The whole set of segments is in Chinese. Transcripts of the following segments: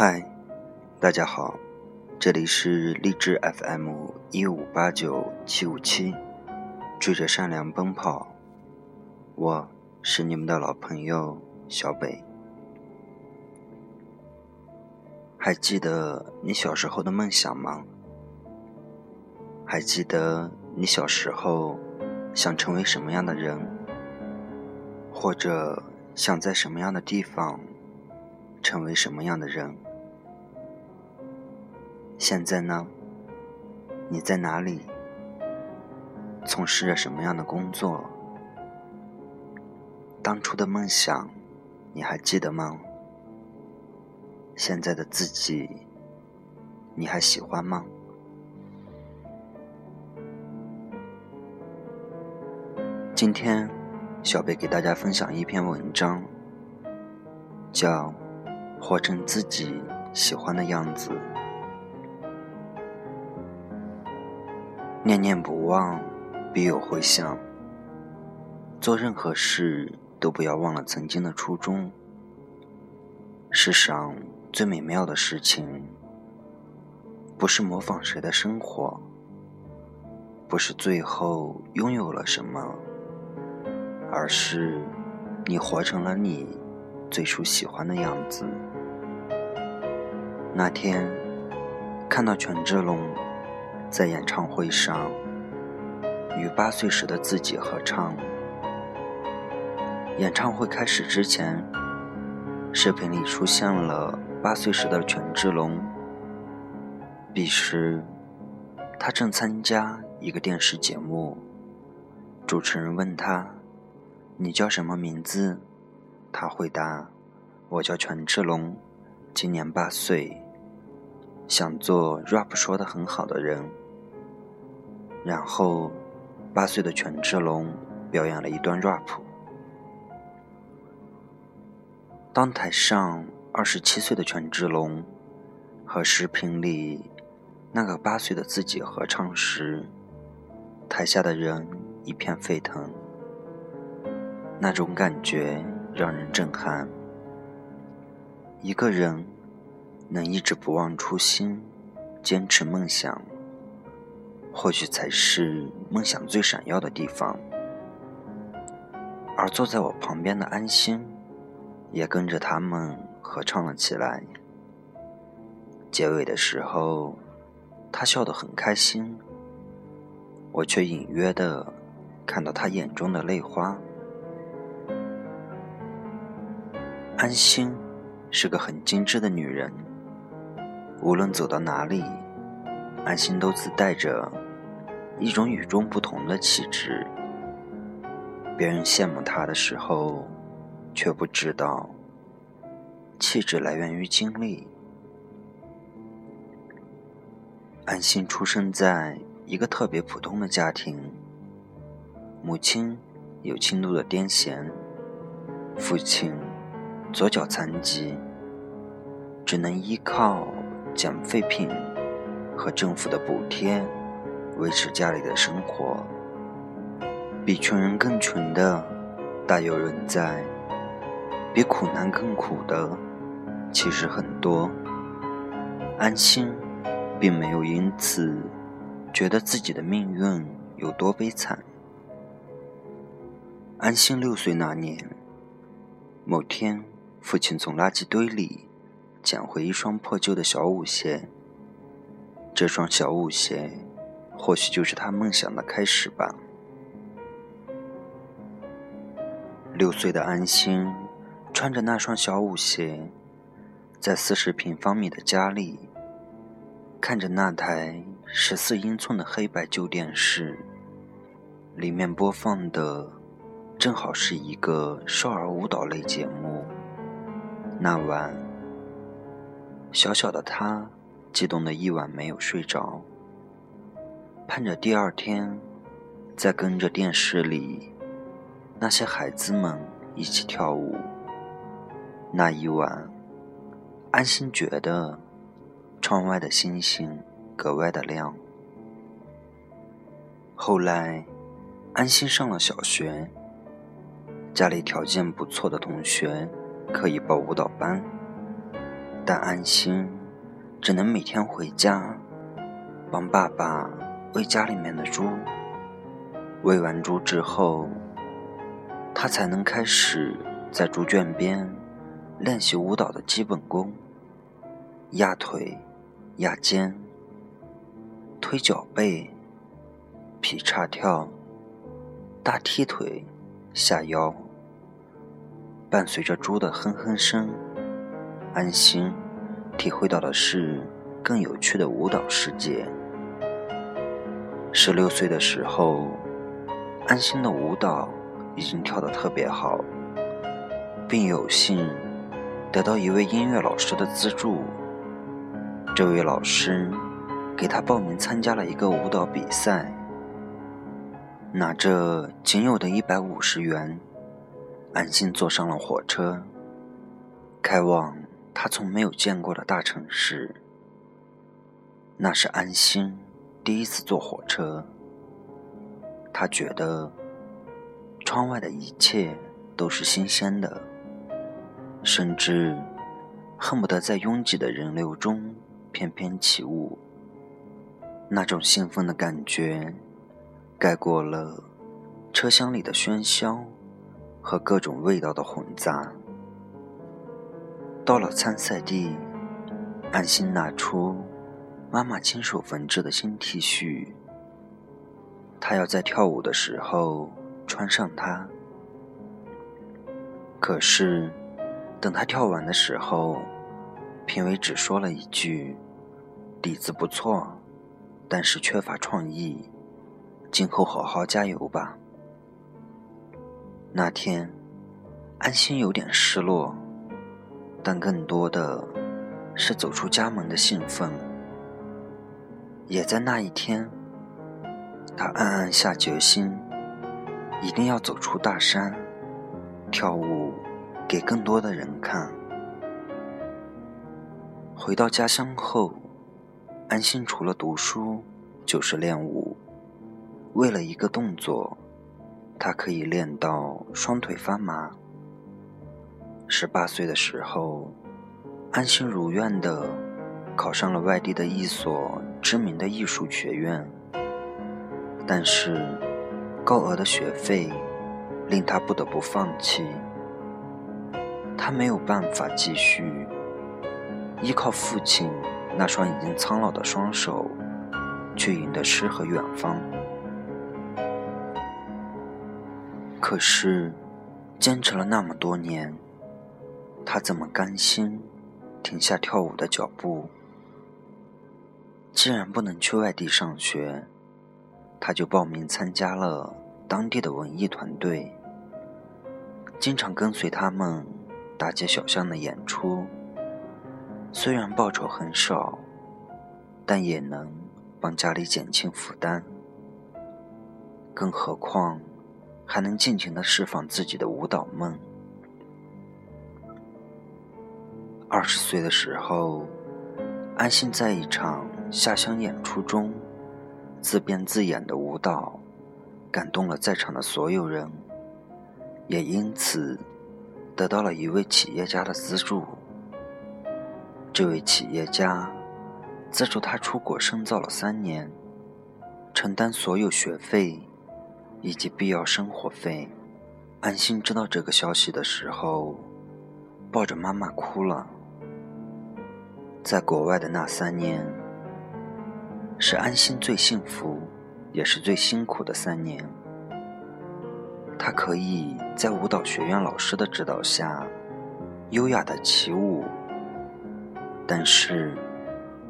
嗨，大家好，这里是励志 FM 一五八九七五七，追着善良奔跑，我是你们的老朋友小北。还记得你小时候的梦想吗？还记得你小时候想成为什么样的人，或者想在什么样的地方成为什么样的人？现在呢？你在哪里？从事着什么样的工作？当初的梦想，你还记得吗？现在的自己，你还喜欢吗？今天，小贝给大家分享一篇文章，叫《活成自己喜欢的样子》。念念不忘，必有回响。做任何事都不要忘了曾经的初衷。世上最美妙的事情，不是模仿谁的生活，不是最后拥有了什么。而是，你活成了你最初喜欢的样子。那天，看到权志龙在演唱会上与八岁时的自己合唱。演唱会开始之前，视频里出现了八岁时的权志龙。彼时，他正参加一个电视节目，主持人问他。你叫什么名字？他回答：“我叫权志龙，今年八岁，想做 rap 说的很好的人。”然后，八岁的权志龙表演了一段 rap。当台上二十七岁的权志龙和视频里那个八岁的自己合唱时，台下的人一片沸腾。那种感觉让人震撼。一个人能一直不忘初心，坚持梦想，或许才是梦想最闪耀的地方。而坐在我旁边的安心，也跟着他们合唱了起来。结尾的时候，他笑得很开心，我却隐约的看到他眼中的泪花。安心是个很精致的女人，无论走到哪里，安心都自带着一种与众不同的气质。别人羡慕他的时候，却不知道气质来源于经历。安心出生在一个特别普通的家庭，母亲有轻度的癫痫，父亲。左脚残疾，只能依靠捡废品和政府的补贴维持家里的生活。比穷人更穷的大有人在，比苦难更苦的其实很多。安心并没有因此觉得自己的命运有多悲惨。安心六岁那年，某天。父亲从垃圾堆里捡回一双破旧的小舞鞋，这双小舞鞋或许就是他梦想的开始吧。六岁的安心穿着那双小舞鞋，在四十平方米的家里，看着那台十四英寸的黑白旧电视，里面播放的正好是一个少儿舞蹈类节目。那晚，小小的他激动的一晚没有睡着，盼着第二天再跟着电视里那些孩子们一起跳舞。那一晚，安心觉得窗外的星星格外的亮。后来，安心上了小学，家里条件不错的同学。可以报舞蹈班，但安心只能每天回家帮爸爸喂家里面的猪。喂完猪之后，他才能开始在猪圈边练习舞蹈的基本功：压腿、压肩、推脚背、劈叉跳、大踢腿、下腰。伴随着猪的哼哼声，安心体会到的是更有趣的舞蹈世界。十六岁的时候，安心的舞蹈已经跳得特别好，并有幸得到一位音乐老师的资助。这位老师给他报名参加了一个舞蹈比赛，拿着仅有的一百五十元。安心坐上了火车，开往他从没有见过的大城市。那是安心第一次坐火车，他觉得窗外的一切都是新鲜的，甚至恨不得在拥挤的人流中翩翩起舞。那种兴奋的感觉，盖过了车厢里的喧嚣。和各种味道的混杂。到了参赛地，安心拿出妈妈亲手缝制的新 T 恤，她要在跳舞的时候穿上它。可是，等她跳完的时候，评委只说了一句：“底子不错，但是缺乏创意，今后好好加油吧。”那天，安心有点失落，但更多的是走出家门的兴奋。也在那一天，他暗暗下决心，一定要走出大山，跳舞给更多的人看。回到家乡后，安心除了读书就是练舞，为了一个动作。他可以练到双腿发麻。十八岁的时候，安心如愿的考上了外地的一所知名的艺术学院，但是高额的学费令他不得不放弃。他没有办法继续依靠父亲那双已经苍老的双手去赢得诗和远方。可是，坚持了那么多年，他怎么甘心停下跳舞的脚步？既然不能去外地上学，他就报名参加了当地的文艺团队，经常跟随他们大街小巷的演出。虽然报酬很少，但也能帮家里减轻负担。更何况。还能尽情的释放自己的舞蹈梦。二十岁的时候，安心在一场下乡演出中，自编自演的舞蹈，感动了在场的所有人，也因此得到了一位企业家的资助。这位企业家资助他出国深造了三年，承担所有学费。以及必要生活费。安心知道这个消息的时候，抱着妈妈哭了。在国外的那三年，是安心最幸福，也是最辛苦的三年。他可以在舞蹈学院老师的指导下，优雅的起舞，但是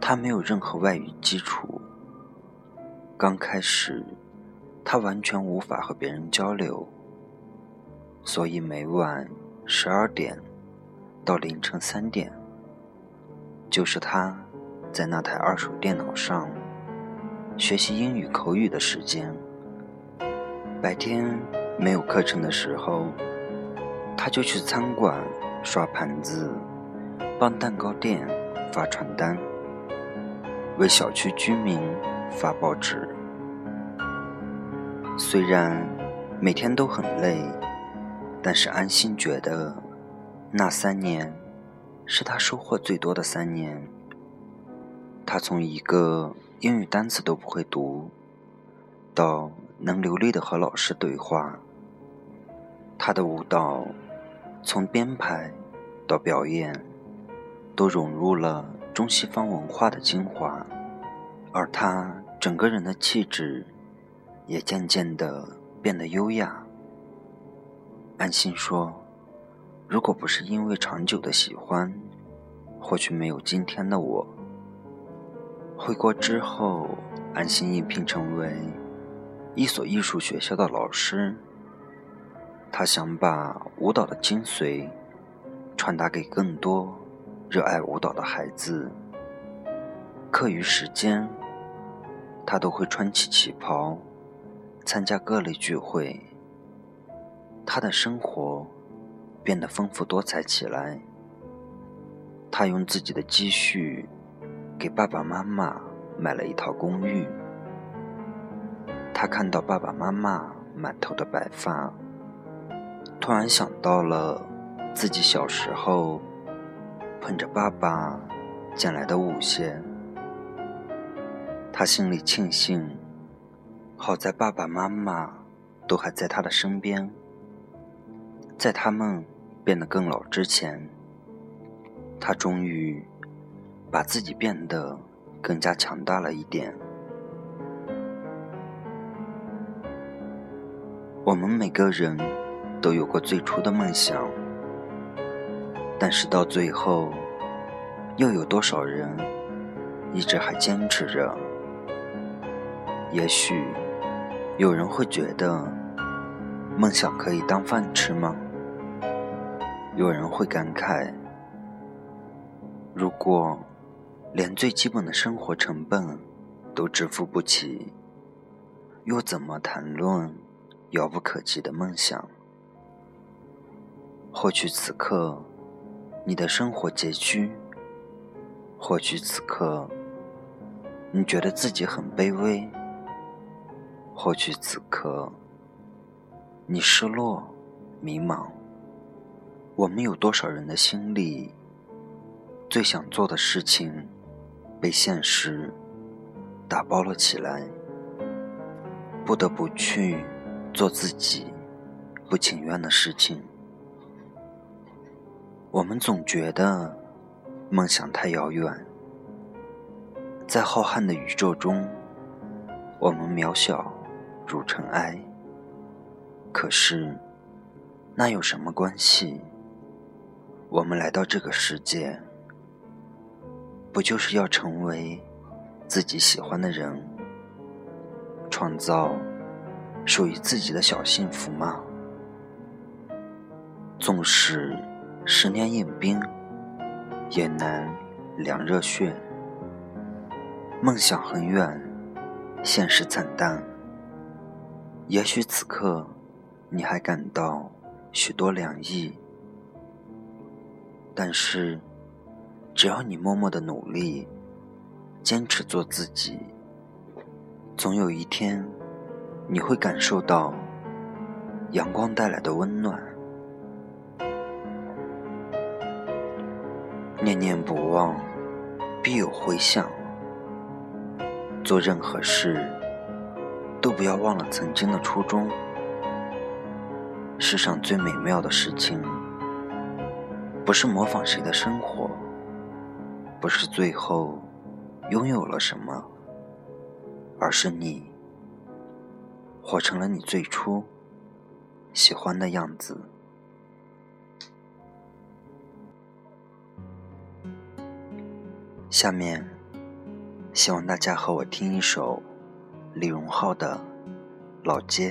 他没有任何外语基础。刚开始。他完全无法和别人交流，所以每晚十二点到凌晨三点，就是他在那台二手电脑上学习英语口语的时间。白天没有课程的时候，他就去餐馆刷盘子，帮蛋糕店发传单，为小区居民发报纸。虽然每天都很累，但是安心觉得那三年是他收获最多的三年。他从一个英语单词都不会读，到能流利的和老师对话。他的舞蹈，从编排到表演，都融入了中西方文化的精华，而他整个人的气质，也渐渐的变得优雅。安心说：“如果不是因为长久的喜欢，或许没有今天的我。”回国之后，安心应聘成为一所艺术学校的老师。他想把舞蹈的精髓传达给更多热爱舞蹈的孩子。课余时间，他都会穿起旗袍，参加各类聚会。他的生活变得丰富多彩起来。他用自己的积蓄给爸爸妈妈买了一套公寓。他看到爸爸妈妈满头的白发。突然想到了自己小时候捧着爸爸捡来的舞鞋，他心里庆幸，好在爸爸妈妈都还在他的身边，在他们变得更老之前，他终于把自己变得更加强大了一点。我们每个人。都有过最初的梦想，但是到最后，又有多少人一直还坚持着？也许有人会觉得，梦想可以当饭吃吗？有人会感慨，如果连最基本的生活成本都支付不起，又怎么谈论遥不可及的梦想？或许此刻，你的生活拮据；或许此刻，你觉得自己很卑微；或许此刻，你失落、迷茫。我们有多少人的心里，最想做的事情，被现实打包了起来，不得不去做自己不情愿的事情。我们总觉得梦想太遥远，在浩瀚的宇宙中，我们渺小如尘埃。可是，那有什么关系？我们来到这个世界，不就是要成为自己喜欢的人，创造属于自己的小幸福吗？纵使……十年饮冰，也难凉热血。梦想很远，现实惨淡。也许此刻你还感到许多凉意，但是只要你默默的努力，坚持做自己，总有一天你会感受到阳光带来的温暖。念念不忘，必有回响。做任何事，都不要忘了曾经的初衷。世上最美妙的事情，不是模仿谁的生活，不是最后拥有了什么，而是你活成了你最初喜欢的样子。下面，希望大家和我听一首李荣浩的《老街》。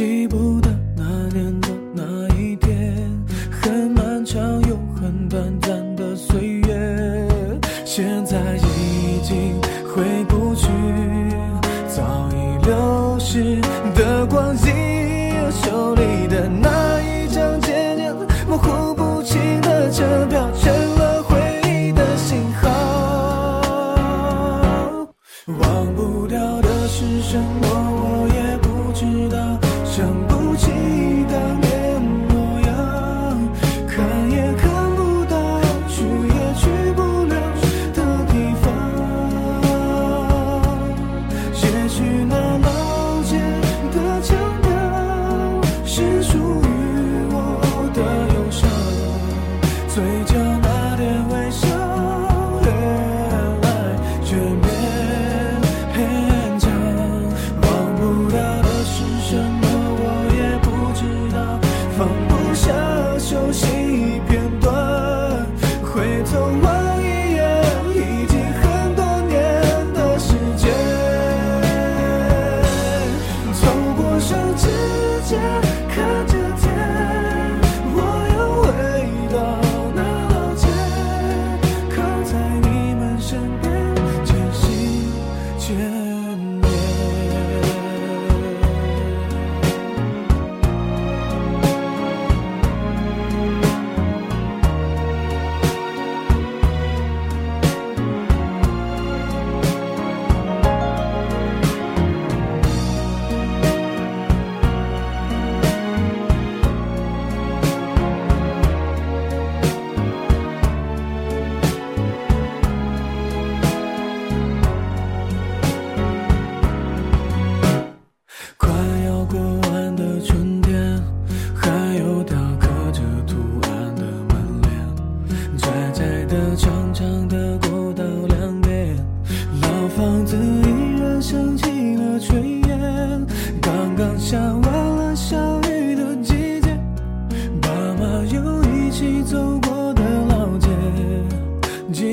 table.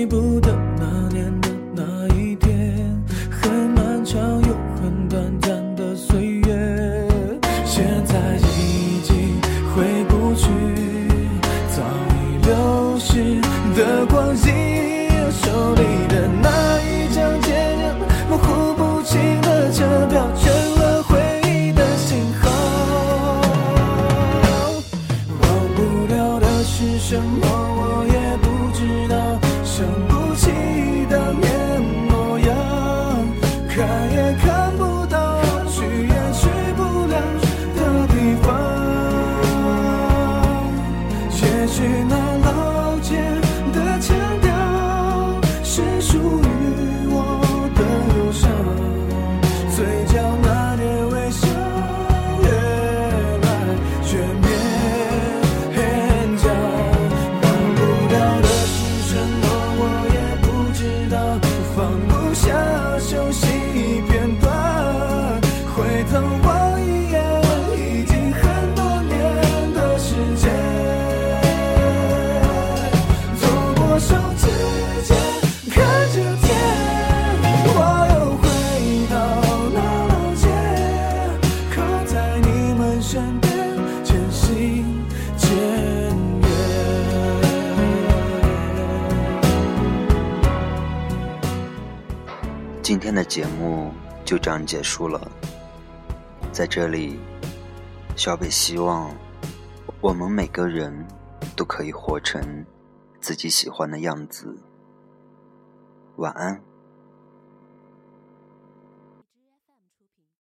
记不得那年的那一天很漫长又手指看着天，我又回到老街，靠在你们身边。今天的节目就这样结束了，在这里，小北希望我们每个人都可以活成。自己喜欢的样子。晚安。